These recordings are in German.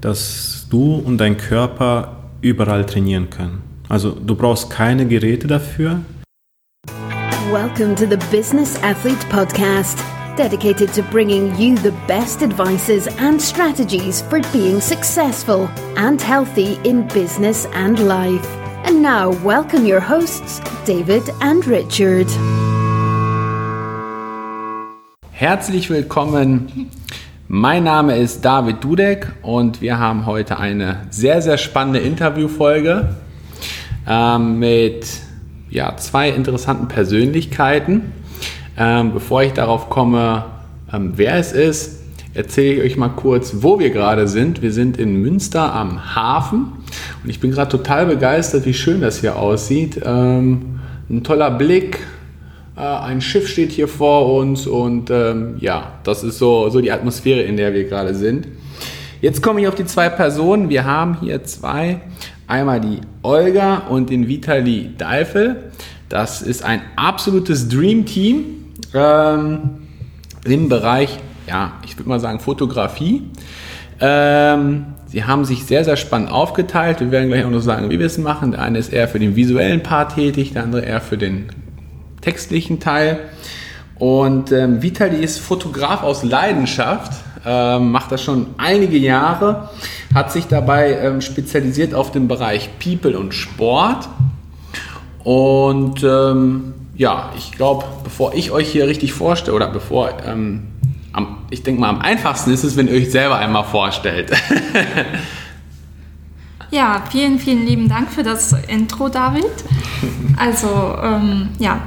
dass du und dein Körper überall trainieren können. Also du brauchst keine Geräte dafür. Welcome to the Business Athlete Podcast, dedicated to bringing you the best advices and strategies for being successful and healthy in business and life. And now, welcome your hosts, David and Richard. Herzlich willkommen. Mein Name ist David Dudek und wir haben heute eine sehr, sehr spannende Interviewfolge ähm, mit ja, zwei interessanten Persönlichkeiten. Ähm, bevor ich darauf komme, ähm, wer es ist, erzähle ich euch mal kurz, wo wir gerade sind. Wir sind in Münster am Hafen und ich bin gerade total begeistert, wie schön das hier aussieht. Ähm, ein toller Blick, äh, ein Schiff steht hier vor uns und ähm, ja, das ist so, so die Atmosphäre, in der wir gerade sind. Jetzt komme ich auf die zwei Personen. Wir haben hier zwei. Einmal die Olga und den Vitali Deifel. Das ist ein absolutes Dream Team ähm, im Bereich, ja, ich würde mal sagen Fotografie. Ähm, sie haben sich sehr, sehr spannend aufgeteilt. Wir werden gleich auch noch sagen, wie wir es machen. Der eine ist eher für den visuellen Part tätig, der andere eher für den textlichen Teil. Und ähm, Vitali ist Fotograf aus Leidenschaft, ähm, macht das schon einige Jahre hat sich dabei ähm, spezialisiert auf den Bereich People und Sport. Und ähm, ja, ich glaube, bevor ich euch hier richtig vorstelle, oder bevor, ähm, am, ich denke mal, am einfachsten ist es, wenn ihr euch selber einmal vorstellt. ja, vielen, vielen lieben Dank für das Intro, David. Also, ähm, ja,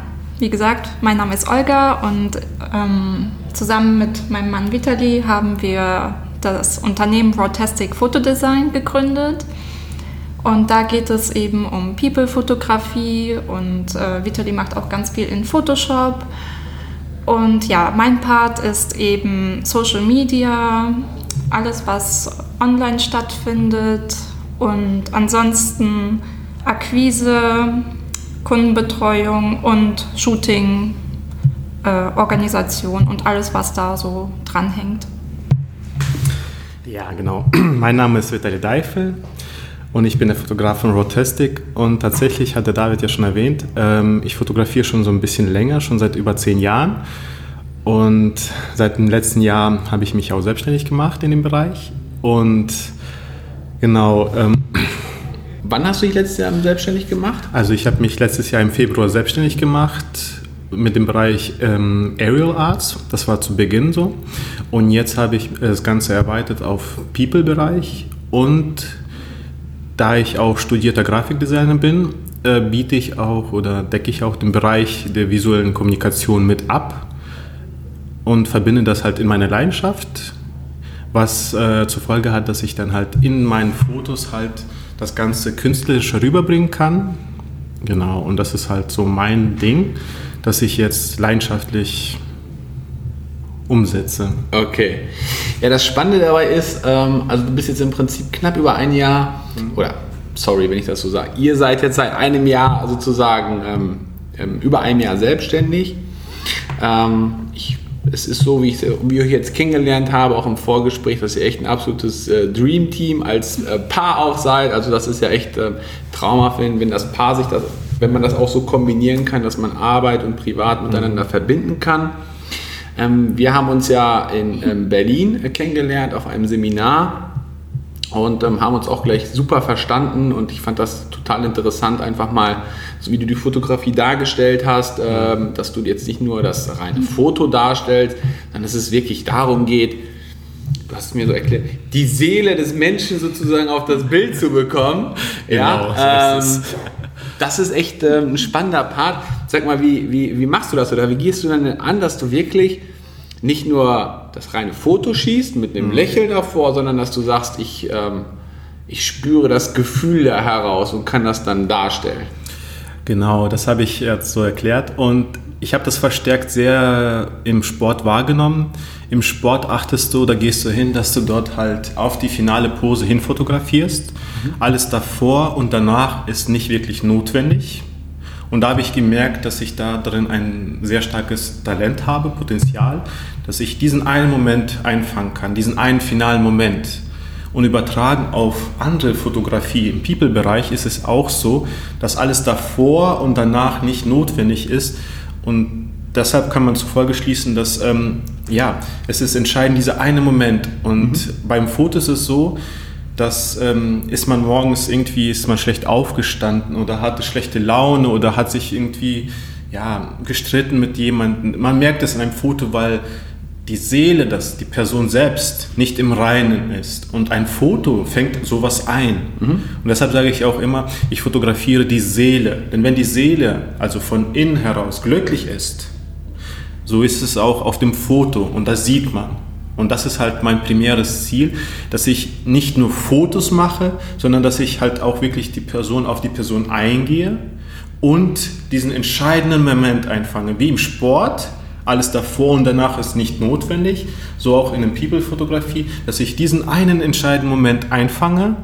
wie gesagt, mein Name ist Olga und ähm, zusammen mit meinem Mann Vitali haben wir das Unternehmen Rotastic Fotodesign gegründet. Und da geht es eben um People-Fotografie und äh, Vitali macht auch ganz viel in Photoshop. Und ja, mein Part ist eben Social Media, alles was online stattfindet und ansonsten Akquise, Kundenbetreuung und Shooting, äh, Organisation und alles, was da so dranhängt. Ja, genau. Mein Name ist Vitali Deifel und ich bin der Fotograf von Rotastic. Und tatsächlich hat der David ja schon erwähnt, ähm, ich fotografiere schon so ein bisschen länger, schon seit über zehn Jahren. Und seit dem letzten Jahr habe ich mich auch selbstständig gemacht in dem Bereich. Und genau. Ähm, Wann hast du dich letztes Jahr selbstständig gemacht? Also ich habe mich letztes Jahr im Februar selbstständig gemacht mit dem Bereich ähm, Aerial Arts. Das war zu Beginn so. Und jetzt habe ich das Ganze erweitert auf People-Bereich. Und da ich auch studierter Grafikdesigner bin, äh, biete ich auch oder decke ich auch den Bereich der visuellen Kommunikation mit ab und verbinde das halt in meine Leidenschaft, was äh, zur Folge hat, dass ich dann halt in meinen Fotos halt das Ganze künstlerisch rüberbringen kann. Genau, und das ist halt so mein Ding das ich jetzt leidenschaftlich umsetze. Okay. Ja, das Spannende dabei ist, ähm, also du bist jetzt im Prinzip knapp über ein Jahr, mhm. oder sorry, wenn ich das so sage, ihr seid jetzt seit einem Jahr sozusagen ähm, ähm, über einem Jahr selbstständig. Ähm, ich, es ist so, wie ich, wie ich jetzt kennengelernt habe, auch im Vorgespräch, dass ihr echt ein absolutes äh, Dream-Team als äh, Paar auch seid. Also das ist ja echt äh, traumhaft, wenn, wenn das Paar sich das wenn man das auch so kombinieren kann, dass man Arbeit und Privat miteinander mhm. verbinden kann. Ähm, wir haben uns ja in ähm, Berlin kennengelernt auf einem Seminar und ähm, haben uns auch gleich super verstanden und ich fand das total interessant, einfach mal, so wie du die Fotografie dargestellt hast, ähm, dass du jetzt nicht nur das reine Foto darstellst, sondern dass es wirklich darum geht, du hast es mir so erklärt, die Seele des Menschen sozusagen auf das Bild zu bekommen. Genau, ja, ähm, das ist echt äh, ein spannender Part. Sag mal, wie, wie, wie machst du das oder wie gehst du dann an, dass du wirklich nicht nur das reine Foto schießt mit einem mhm. Lächeln davor, sondern dass du sagst, ich, ähm, ich spüre das Gefühl da heraus und kann das dann darstellen. Genau, das habe ich jetzt so erklärt und ich habe das verstärkt sehr im Sport wahrgenommen. Im Sport achtest du, da gehst du hin, dass du dort halt auf die finale Pose hin fotografierst. Mhm. Alles davor und danach ist nicht wirklich notwendig. Und da habe ich gemerkt, dass ich da drin ein sehr starkes Talent habe, Potenzial, dass ich diesen einen Moment einfangen kann, diesen einen finalen Moment. Und übertragen auf andere Fotografie im People-Bereich ist es auch so, dass alles davor und danach nicht notwendig ist. Und deshalb kann man zufolge schließen, dass ähm, ja, es ist entscheidend dieser eine Moment. Und mhm. beim Foto ist es so, dass ähm, ist man morgens irgendwie, ist man schlecht aufgestanden oder hatte schlechte Laune oder hat sich irgendwie ja, gestritten mit jemandem. Man merkt es in einem Foto, weil die Seele, dass die Person selbst nicht im Reinen ist. Und ein Foto fängt sowas ein. Mhm. Und deshalb sage ich auch immer, ich fotografiere die Seele. Denn wenn die Seele also von innen heraus glücklich ist, so ist es auch auf dem Foto und das sieht man. Und das ist halt mein primäres Ziel, dass ich nicht nur Fotos mache, sondern dass ich halt auch wirklich die Person auf die Person eingehe und diesen entscheidenden Moment einfange. Wie im Sport, alles davor und danach ist nicht notwendig, so auch in der People-Fotografie, dass ich diesen einen entscheidenden Moment einfange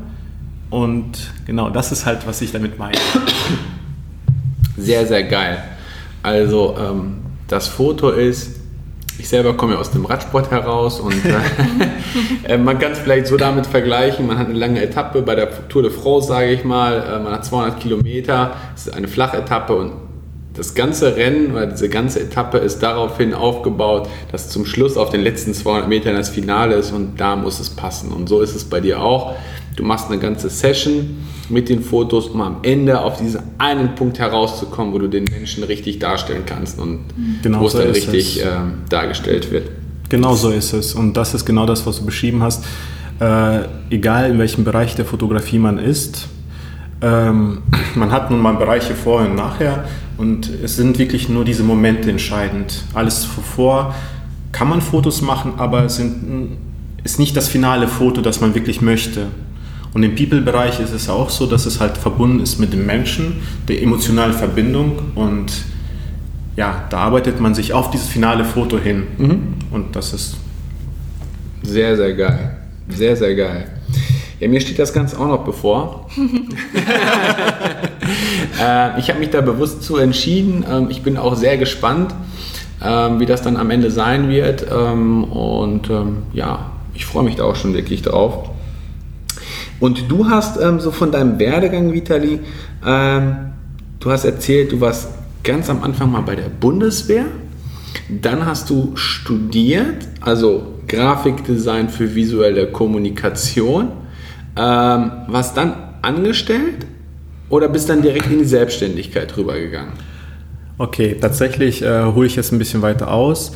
und genau das ist halt, was ich damit meine. Sehr, sehr geil. Also ähm, das Foto ist ich selber komme ja aus dem Radsport heraus und äh, man kann es vielleicht so damit vergleichen, man hat eine lange Etappe bei der Tour de France, sage ich mal, äh, man hat 200 Kilometer, es ist eine Flachetappe und das ganze Rennen oder diese ganze Etappe ist daraufhin aufgebaut, dass zum Schluss auf den letzten 200 Metern das Finale ist und da muss es passen. Und so ist es bei dir auch. Du machst eine ganze Session mit den Fotos, um am Ende auf diesen einen Punkt herauszukommen, wo du den Menschen richtig darstellen kannst und genau wo es so dann richtig äh, dargestellt wird. Genau so ist es. Und das ist genau das, was du beschrieben hast. Äh, egal in welchem Bereich der Fotografie man ist, ähm, man hat nun mal Bereiche vorher und nachher und es sind wirklich nur diese Momente entscheidend. Alles zuvor kann man Fotos machen, aber es sind, ist nicht das finale Foto, das man wirklich möchte. Und im People-Bereich ist es auch so, dass es halt verbunden ist mit dem Menschen, der emotionalen Verbindung und ja, da arbeitet man sich auf dieses finale Foto hin. Mhm. Und das ist sehr, sehr geil. Sehr, sehr geil. Ja, mir steht das Ganze auch noch bevor. äh, ich habe mich da bewusst zu entschieden. Ähm, ich bin auch sehr gespannt, ähm, wie das dann am Ende sein wird. Ähm, und ähm, ja, ich freue mich da auch schon wirklich drauf. Und du hast ähm, so von deinem Werdegang, Vitali, ähm, du hast erzählt, du warst ganz am Anfang mal bei der Bundeswehr. Dann hast du studiert, also Grafikdesign für visuelle Kommunikation. Ähm, warst dann angestellt oder bist dann direkt in die Selbstständigkeit rübergegangen? Okay, tatsächlich äh, hole ich jetzt ein bisschen weiter aus.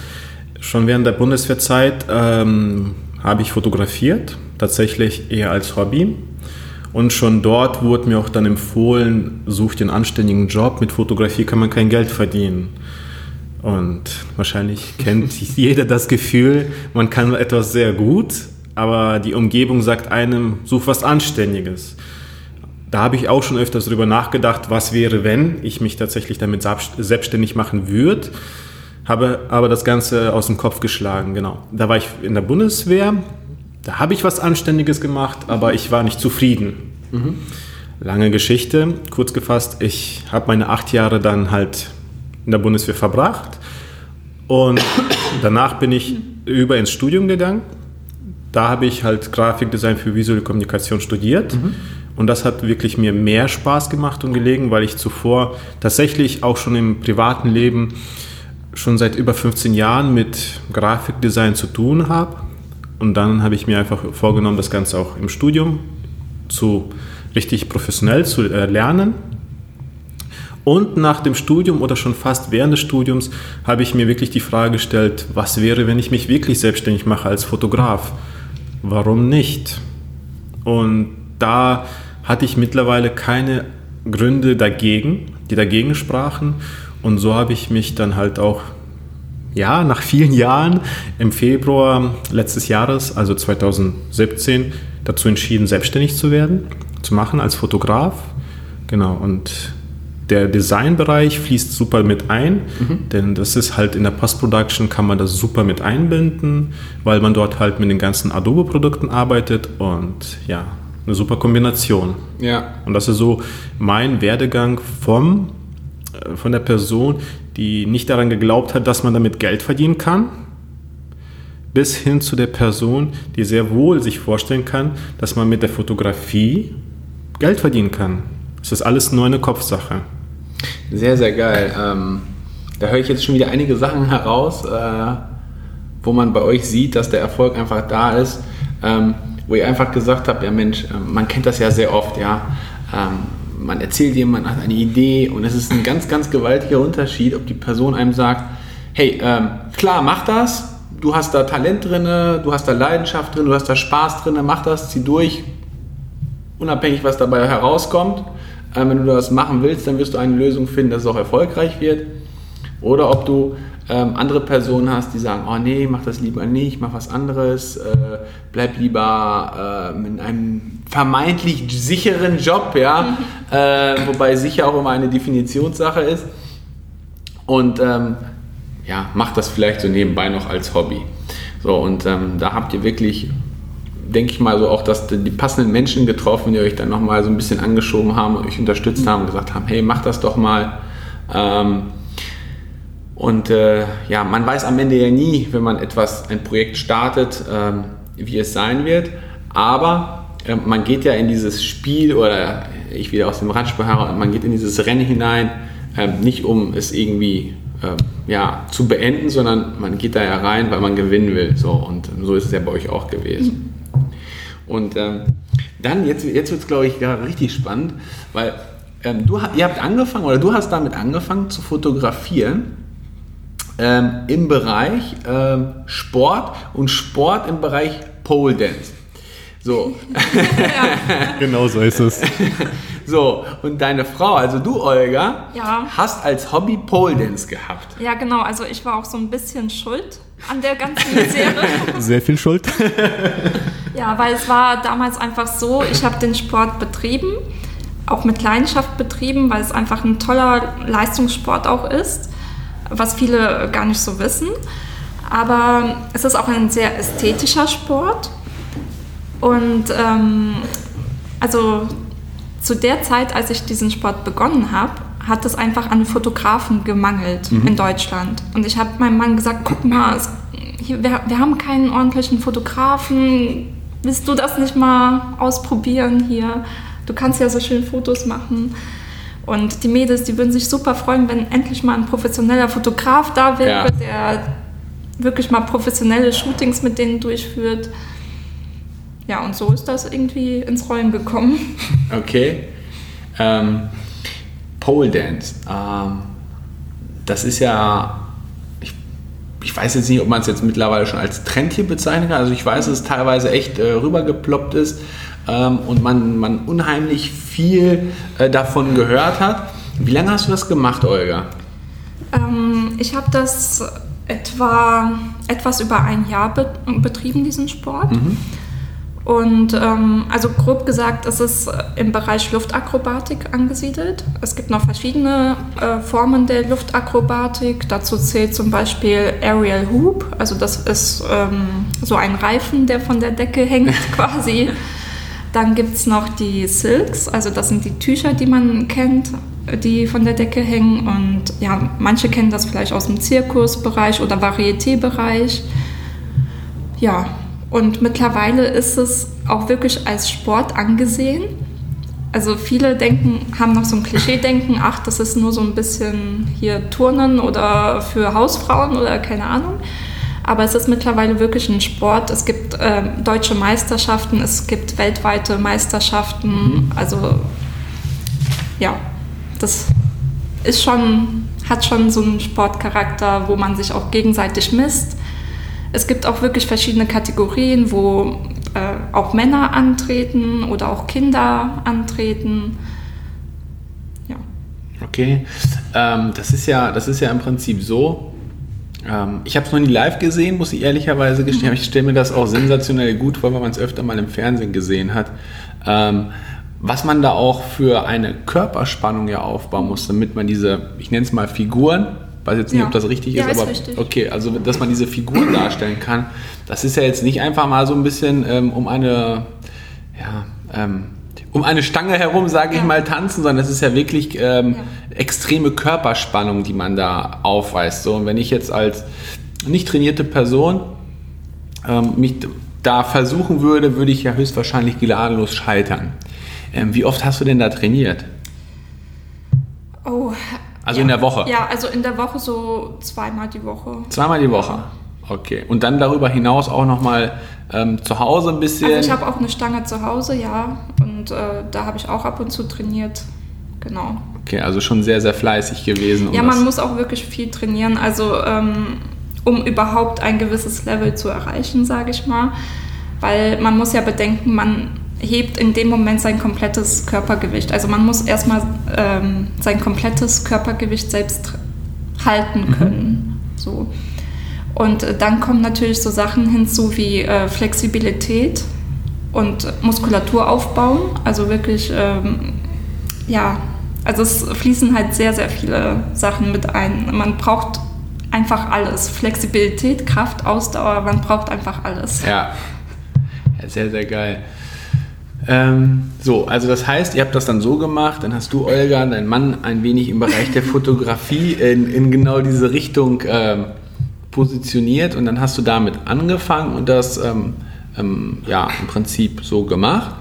Schon während der Bundeswehrzeit ähm, habe ich fotografiert, tatsächlich eher als Hobby. Und schon dort wurde mir auch dann empfohlen, such einen anständigen Job, mit Fotografie kann man kein Geld verdienen. Und wahrscheinlich kennt jeder das Gefühl, man kann etwas sehr gut, aber die Umgebung sagt einem, such was Anständiges. Da habe ich auch schon öfters darüber nachgedacht, was wäre, wenn ich mich tatsächlich damit selbstständig machen würde. Habe aber das Ganze aus dem Kopf geschlagen, genau. Da war ich in der Bundeswehr, da habe ich was Anständiges gemacht, aber ich war nicht zufrieden. Mhm. Lange Geschichte, kurz gefasst, ich habe meine acht Jahre dann halt in der Bundeswehr verbracht und danach bin ich über ins Studium gegangen. Da habe ich halt Grafikdesign für visuelle Kommunikation studiert. Mhm. Und das hat wirklich mir mehr Spaß gemacht und gelegen, weil ich zuvor tatsächlich auch schon im privaten Leben schon seit über 15 Jahren mit Grafikdesign zu tun habe. Und dann habe ich mir einfach vorgenommen, das Ganze auch im Studium zu richtig professionell zu äh, lernen. Und nach dem Studium oder schon fast während des Studiums habe ich mir wirklich die Frage gestellt, was wäre, wenn ich mich wirklich selbstständig mache als Fotograf? Warum nicht? Und da hatte ich mittlerweile keine Gründe dagegen, die dagegen sprachen. Und so habe ich mich dann halt auch, ja, nach vielen Jahren im Februar letztes Jahres, also 2017, dazu entschieden, selbstständig zu werden, zu machen als Fotograf. Genau, und der Designbereich fließt super mit ein, mhm. denn das ist halt in der Post-Production kann man das super mit einbinden, weil man dort halt mit den ganzen Adobe-Produkten arbeitet und ja, eine super Kombination. Ja. Und das ist so mein Werdegang vom äh, von der Person, die nicht daran geglaubt hat, dass man damit Geld verdienen kann, bis hin zu der Person, die sehr wohl sich vorstellen kann, dass man mit der Fotografie Geld verdienen kann. Es ist alles nur eine Kopfsache. Sehr, sehr geil. Ähm, da höre ich jetzt schon wieder einige Sachen heraus, äh, wo man bei euch sieht, dass der Erfolg einfach da ist. Ähm, wo ihr einfach gesagt habt, ja Mensch, äh, man kennt das ja sehr oft, ja. Ähm, man erzählt jemand, hat eine Idee und es ist ein ganz, ganz gewaltiger Unterschied, ob die Person einem sagt, hey, ähm, klar, mach das, du hast da Talent drin, du hast da Leidenschaft drin, du hast da Spaß drin, mach das, zieh durch, unabhängig, was dabei herauskommt. Ähm, wenn du das machen willst, dann wirst du eine Lösung finden, dass es auch erfolgreich wird. Oder ob du ähm, andere Personen hast, die sagen, oh nee, mach das lieber nicht, mach was anderes, äh, bleib lieber äh, in einem vermeintlich sicheren Job, ja, äh, wobei sicher auch immer eine Definitionssache ist. Und ähm, ja, macht das vielleicht so nebenbei noch als Hobby. So, und ähm, da habt ihr wirklich, denke ich mal, so auch, dass die passenden Menschen getroffen, die euch dann nochmal so ein bisschen angeschoben haben, euch unterstützt haben und gesagt haben, hey, mach das doch mal. Ähm, und äh, ja, man weiß am Ende ja nie, wenn man etwas, ein Projekt startet, ähm, wie es sein wird. Aber äh, man geht ja in dieses Spiel oder ich wieder aus dem Radsport heraus, man geht in dieses Rennen hinein, äh, nicht um es irgendwie ähm, ja, zu beenden, sondern man geht da ja rein, weil man gewinnen will. So, und so ist es ja bei euch auch gewesen. Und ähm, dann, jetzt, jetzt wird es, glaube ich, ja, richtig spannend, weil ähm, du, ihr habt angefangen oder du hast damit angefangen zu fotografieren ähm, im Bereich ähm, Sport und Sport im Bereich Pole Dance. So. genau so ist es. So, und deine Frau, also du, Olga, Ja. hast als Hobby Pole Dance gehabt. Ja, genau. Also ich war auch so ein bisschen schuld an der ganzen Misere. Sehr viel Schuld. ja, weil es war damals einfach so, ich habe den Sport betrieben, auch mit Leidenschaft betrieben, weil es einfach ein toller Leistungssport auch ist, was viele gar nicht so wissen. Aber es ist auch ein sehr ästhetischer Sport. Und ähm, also zu der Zeit, als ich diesen Sport begonnen habe, hat es einfach an Fotografen gemangelt in Deutschland. Und ich habe meinem Mann gesagt, guck mal, es, hier, wir, wir haben keinen ordentlichen Fotografen. Willst du das nicht mal ausprobieren hier? Du kannst ja so schön Fotos machen. Und die Mädels, die würden sich super freuen, wenn endlich mal ein professioneller Fotograf da wäre, Ja. der wirklich mal professionelle Shootings mit denen durchführt. Ja, und so ist das irgendwie ins Rollen gekommen. Okay. Ähm, Pole Dance. Ähm, das ist ja. Ich, ich weiß jetzt nicht, ob man es jetzt mittlerweile schon als Trend hier bezeichnen kann. Also ich weiß, dass es teilweise echt äh, rübergeploppt ist ähm, und man, man unheimlich viel äh, davon gehört hat. Wie lange hast du das gemacht, Olga? Ähm, ich habe das etwa etwas über ein Jahr be betrieben, diesen Sport. Und ähm, also grob gesagt ist es im Bereich Luftakrobatik angesiedelt. Es gibt noch verschiedene äh, Formen der Luftakrobatik. Dazu zählt zum Beispiel Aerial Hoop. Also das ist ähm, so ein Reifen, der von der Decke hängt quasi. Dann gibt es noch die Silks, also das sind die Tücher, die man kennt, die von der Decke hängen. Und ja, manche kennen das vielleicht aus dem Zirkusbereich oder Varieté-Bereich. Ja, und mittlerweile ist es auch wirklich als Sport angesehen. Also viele denken, haben noch so ein Klischee-Denken, ach, das ist nur so ein bisschen hier Turnen oder für Hausfrauen oder keine Ahnung. Aber es ist mittlerweile wirklich ein Sport. Es gibt ähm, deutsche Meisterschaften, es gibt weltweite Meisterschaften. Also ja, das ist schon, hat schon so einen Sportcharakter, wo man sich auch gegenseitig misst. Es gibt auch wirklich verschiedene Kategorien, wo äh, auch Männer antreten oder auch Kinder antreten. Ja. Okay, ähm, das, ist ja, das ist ja im Prinzip so. Ähm, ich habe es noch nie live gesehen, muss ich ehrlicherweise gestehen. aber Ich stelle mir das auch sensationell gut vor, wenn man es öfter mal im Fernsehen gesehen hat. Ähm, was man da auch für eine Körperspannung ja aufbauen muss, damit man diese, ich nenne es mal Figuren, weiß jetzt nicht, Ja. ob das richtig Ja, ist, ist aber richtig. okay, also dass man diese Figuren darstellen kann, das ist ja jetzt nicht einfach mal so ein bisschen ähm, um eine, ja, ähm, um eine Stange herum, sage ich Ja. mal, tanzen, sondern es ist ja wirklich ähm, extreme Körperspannung, die man da aufweist. So, und wenn ich jetzt als nicht trainierte Person ähm, mich da versuchen würde, würde ich ja höchstwahrscheinlich gnadenlos scheitern. Ähm, wie oft hast du denn da trainiert? Oh. Also ja. in der Woche? Ja, also in der Woche so zweimal die Woche. Zweimal die Woche. Okay. Und dann darüber hinaus auch nochmal ähm, zu Hause ein bisschen? Also ich habe auch eine Stange zu Hause, ja. Und äh, da habe ich auch ab und zu trainiert. Genau. Okay, also schon sehr, sehr fleißig gewesen. Um ja, man muss auch wirklich viel trainieren, also ähm, um überhaupt ein gewisses Level zu erreichen, sage ich mal. Weil man muss ja bedenken, man hebt in dem Moment sein komplettes Körpergewicht. Also man muss erstmal ähm, sein komplettes Körpergewicht selbst halten können. Mhm. So. Und äh, dann kommen natürlich so Sachen hinzu wie äh, Flexibilität und Muskulatur aufbauen. Also wirklich, ähm, ja, also es fließen halt sehr, sehr viele Sachen mit ein. Man braucht einfach alles. Flexibilität, Kraft, Ausdauer, man braucht einfach alles. Ja, ja sehr, sehr geil. Ähm, so, also das heißt, ihr habt das dann so gemacht, dann hast du, Olga, dein Mann, ein wenig im Bereich der Fotografie in, in genau diese Richtung ähm, positioniert und dann hast du damit angefangen und das ähm, ähm ja im Prinzip so gemacht.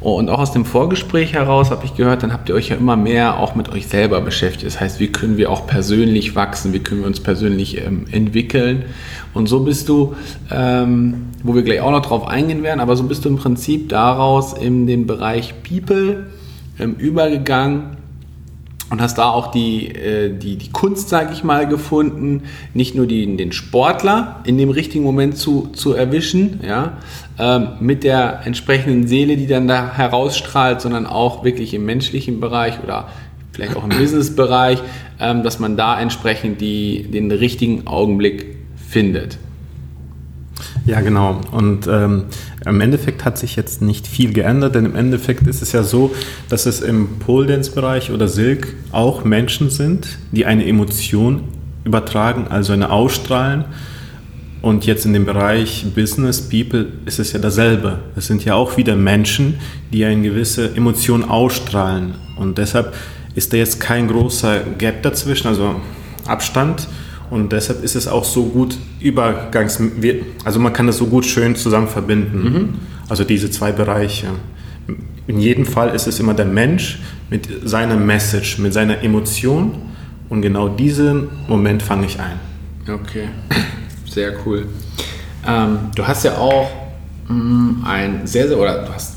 Und auch aus dem Vorgespräch heraus habe ich gehört, dann habt ihr euch ja immer mehr auch mit euch selber beschäftigt. Das heißt, wie können wir auch persönlich wachsen, wie können wir uns persönlich ähm, entwickeln. Und so bist du, ähm, wo wir gleich auch noch drauf eingehen werden, aber so bist du im Prinzip daraus in den Bereich People ähm, übergegangen und hast da auch die, äh, die, die Kunst, sage ich mal, gefunden, nicht nur die, den Sportler in dem richtigen Moment zu, zu erwischen, ja, ähm, mit der entsprechenden Seele, die dann da herausstrahlt, sondern auch wirklich im menschlichen Bereich oder vielleicht auch im Businessbereich, ähm, dass man da entsprechend die, den richtigen Augenblick findet. Ja, genau. Und ähm, im Endeffekt hat sich jetzt nicht viel geändert, denn im Endeffekt ist es ja so, dass es im Pole Dance Bereich oder Silk auch Menschen sind, die eine Emotion übertragen, also eine ausstrahlen. Und jetzt in dem Bereich Business, People ist es ja dasselbe. Es sind ja auch wieder Menschen, die eine gewisse Emotion ausstrahlen. Und deshalb ist da jetzt kein großer Gap dazwischen, also Abstand. Und deshalb ist es auch so gut übergangs, also man kann das so gut schön zusammen verbinden. Mhm. Also diese zwei Bereiche. In jedem Fall ist es immer der Mensch mit seiner Message, mit seiner Emotion. Und genau diesen Moment fange ich ein. Okay, sehr cool. Ähm, du hast ja auch mh, mm, ein sehr, sehr, oder du hast,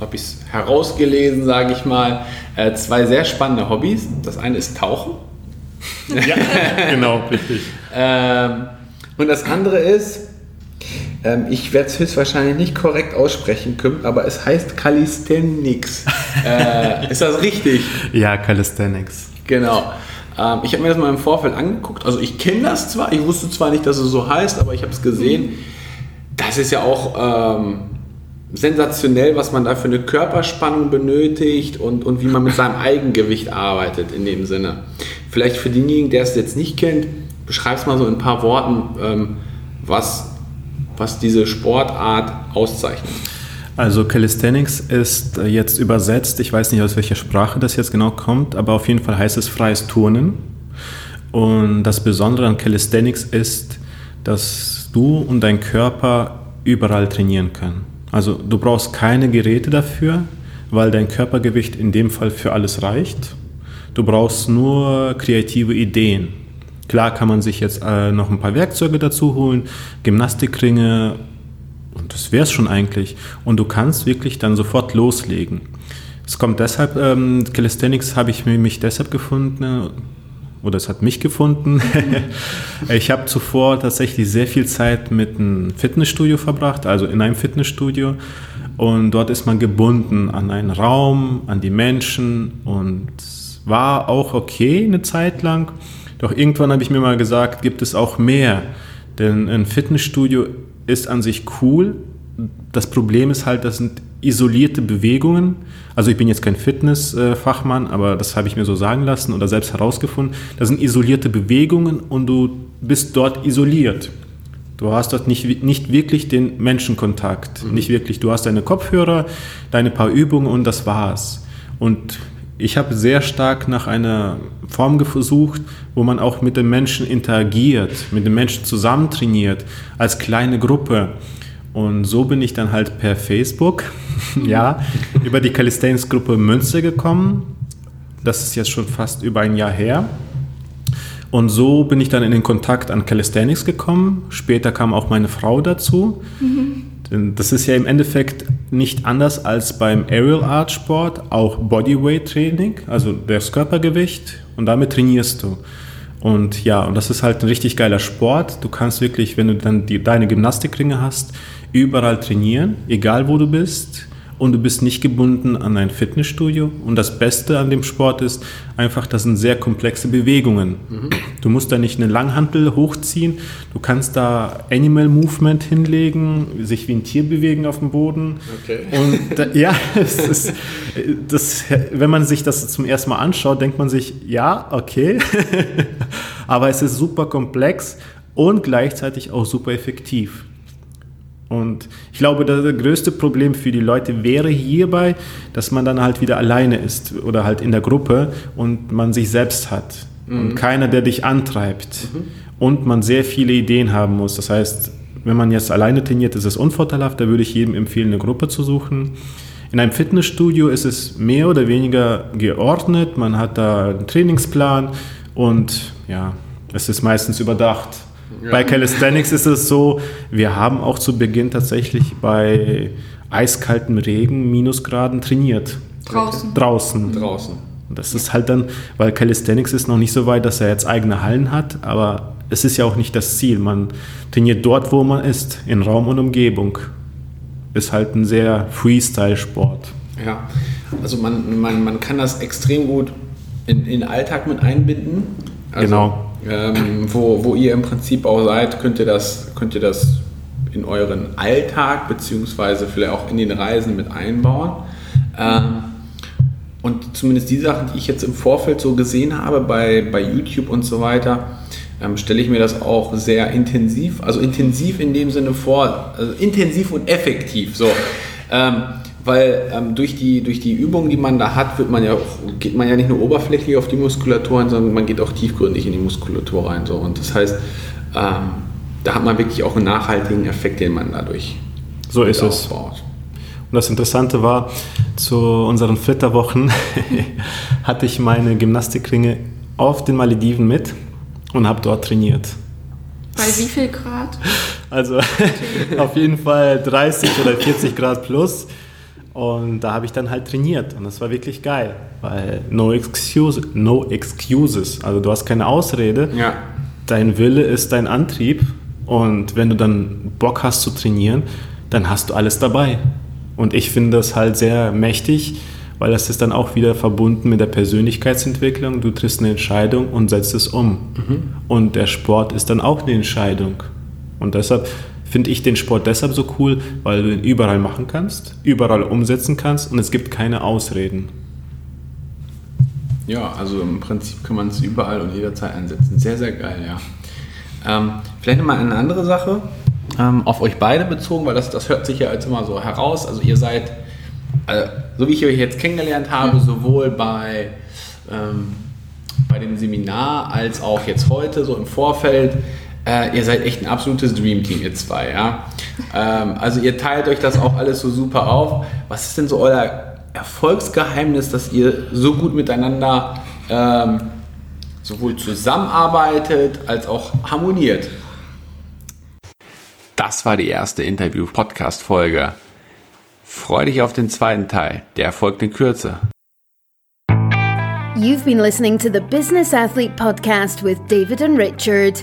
habe ich es herausgelesen, sage ich mal, äh, zwei sehr spannende Hobbys. Das eine ist Tauchen ja, genau, richtig. Ähm, und das andere ist, ähm, ich werde es höchstwahrscheinlich nicht korrekt aussprechen können, aber es heißt Calisthenics. äh, ist das richtig? Ja, Calisthenics. Genau. Ähm, ich habe mir das mal im Vorfeld angeguckt. Also ich kenne das zwar, ich wusste zwar nicht, dass es so heißt, aber ich habe es gesehen. Das ist ja auch ähm, sensationell, was man da für eine Körperspannung benötigt und, und wie man mit seinem Eigengewicht arbeitet in dem Sinne. Vielleicht für denjenigen, der es jetzt nicht kennt, beschreib es mal so in ein paar Worten, ähm, was, was diese Sportart auszeichnet. Also Calisthenics ist äh, jetzt übersetzt, ich weiß nicht aus welcher Sprache das jetzt genau kommt, aber auf jeden Fall heißt es freies Turnen. Und das Besondere an Calisthenics ist, dass du und dein Körper überall trainieren können. Also du brauchst keine Geräte dafür, weil dein Körpergewicht in dem Fall für alles reicht. Du brauchst nur kreative Ideen. Klar kann man sich jetzt äh, noch ein paar Werkzeuge dazu holen, Gymnastikringe und das wäre es schon eigentlich. Und du kannst wirklich dann sofort loslegen. Es kommt deshalb, ähm, Calisthenics habe ich mich deshalb gefunden, oder es hat mich gefunden. ich habe zuvor tatsächlich sehr viel Zeit mit einem Fitnessstudio verbracht, also in einem Fitnessstudio. Und dort ist man gebunden an einen Raum, an die Menschen und war auch okay eine Zeit lang. Doch irgendwann habe ich mir mal gesagt, gibt es auch mehr. Denn ein Fitnessstudio ist an sich cool. Das Problem ist halt, das sind isolierte Bewegungen. Also ich bin jetzt kein Fitnessfachmann, aber das habe ich mir so sagen lassen oder selbst herausgefunden. Das sind isolierte Bewegungen und du bist dort isoliert. Du hast dort nicht, nicht wirklich den Menschenkontakt. Mhm. Nicht wirklich. Du hast deine Kopfhörer, deine paar Übungen und das war's. Und ich habe sehr stark nach einer Form gesucht, wo man auch mit den Menschen interagiert, mit den Menschen zusammen trainiert, als kleine Gruppe. Und so bin ich dann halt per Facebook, ja, über die Calisthenics-Gruppe Münster gekommen. Das ist jetzt schon fast über ein Jahr her. Und so bin ich dann in den Kontakt an Calisthenics gekommen. Später kam auch meine Frau dazu. Mhm. Das ist ja im Endeffekt nicht anders als beim Aerial Art Sport, auch Bodyweight Training, also das Körpergewicht und damit trainierst du. Und ja, und das ist halt ein richtig geiler Sport. Du kannst wirklich, wenn du dann die, deine Gymnastikringe hast, überall trainieren, egal wo du bist und du bist nicht gebunden an ein Fitnessstudio. Und das Beste an dem Sport ist einfach, das sind sehr komplexe Bewegungen. Mhm. Du musst da nicht eine Langhantel hochziehen, du kannst da Animal Movement hinlegen, sich wie ein Tier bewegen auf dem Boden. Okay. Und da, ja, ist, das, wenn man sich das zum ersten Mal anschaut, denkt man sich, ja, okay, aber es ist super komplex und gleichzeitig auch super effektiv. Und ich glaube, das größte Problem für die Leute wäre hierbei, dass man dann halt wieder alleine ist oder halt in der Gruppe und man sich selbst hat mhm. und keiner, der dich antreibt mhm. und man sehr viele Ideen haben muss. Das heißt, wenn man jetzt alleine trainiert, ist es unvorteilhaft. Da würde ich jedem empfehlen, eine Gruppe zu suchen. In einem Fitnessstudio ist es mehr oder weniger geordnet. Man hat da einen Trainingsplan und ja, es ist meistens überdacht. Ja. Bei Calisthenics ist es so, wir haben auch zu Beginn tatsächlich bei eiskaltem Regen, Minusgraden trainiert. Draußen. Draußen. Draußen. Und das ist halt dann, weil Calisthenics ist noch nicht so weit, dass er jetzt eigene Hallen hat, aber es ist ja auch nicht das Ziel. Man trainiert dort, wo man ist, in Raum und Umgebung. Ist halt ein sehr Freestyle-Sport. Ja, also man, man, man kann das extrem gut in, in den Alltag mit einbinden. Also genau ähm, wo, wo ihr im Prinzip auch seid, könnt ihr das, könnt ihr das in euren Alltag beziehungsweise vielleicht auch in den Reisen mit einbauen. Ähm, und zumindest die Sachen, die ich jetzt im Vorfeld so gesehen habe bei, bei YouTube und so weiter, ähm, stelle ich mir das auch sehr intensiv, also intensiv in dem Sinne vor, also intensiv und effektiv. So. Ähm, weil ähm, durch, die, durch die Übungen, die man da hat, wird man ja auch, geht man ja nicht nur oberflächlich auf die Muskulatur ein, sondern man geht auch tiefgründig in die Muskulatur rein. So. Und das heißt, ähm, da hat man wirklich auch einen nachhaltigen Effekt, den man dadurch so ist aufbaut. es. Und das Interessante war, zu unseren Flitterwochen hatte ich meine Gymnastikringe auf den Malediven mit und habe dort trainiert. Bei wie viel Grad? Also auf jeden Fall 30 oder 40 Grad plus. Und da habe ich dann halt trainiert und das war wirklich geil, weil no, excuse, no excuses, also du hast keine Ausrede, ja. dein Wille ist dein Antrieb und wenn du dann Bock hast zu trainieren, dann hast du alles dabei. Und ich finde das halt sehr mächtig, weil das ist dann auch wieder verbunden mit der Persönlichkeitsentwicklung. Du triffst eine Entscheidung und setzt es um. Mhm. Und der Sport ist dann auch eine Entscheidung. Und deshalb finde ich den Sport deshalb so cool, weil du ihn überall machen kannst, überall umsetzen kannst und es gibt keine Ausreden. Ja, also im Prinzip kann man es überall und jederzeit einsetzen. Sehr, sehr geil, ja. Ähm, vielleicht nochmal eine andere Sache ähm, auf euch beide bezogen, weil das, das hört sich ja jetzt immer so heraus. Also ihr seid, also, so wie ich euch jetzt kennengelernt habe, mhm. sowohl bei, ähm, bei dem Seminar als auch jetzt heute, so im Vorfeld, äh, ihr seid echt ein absolutes Dreamteam, ihr zwei. Ja? Ähm, also ihr teilt euch das auch alles so super auf. Was ist denn so euer Erfolgsgeheimnis, dass ihr so gut miteinander ähm, sowohl zusammenarbeitet als auch harmoniert? Das war die erste Interview-Podcast-Folge. Freue dich auf den zweiten Teil. Der folgt in Kürze. You've been listening to the Business Athlete Podcast with David and Richard.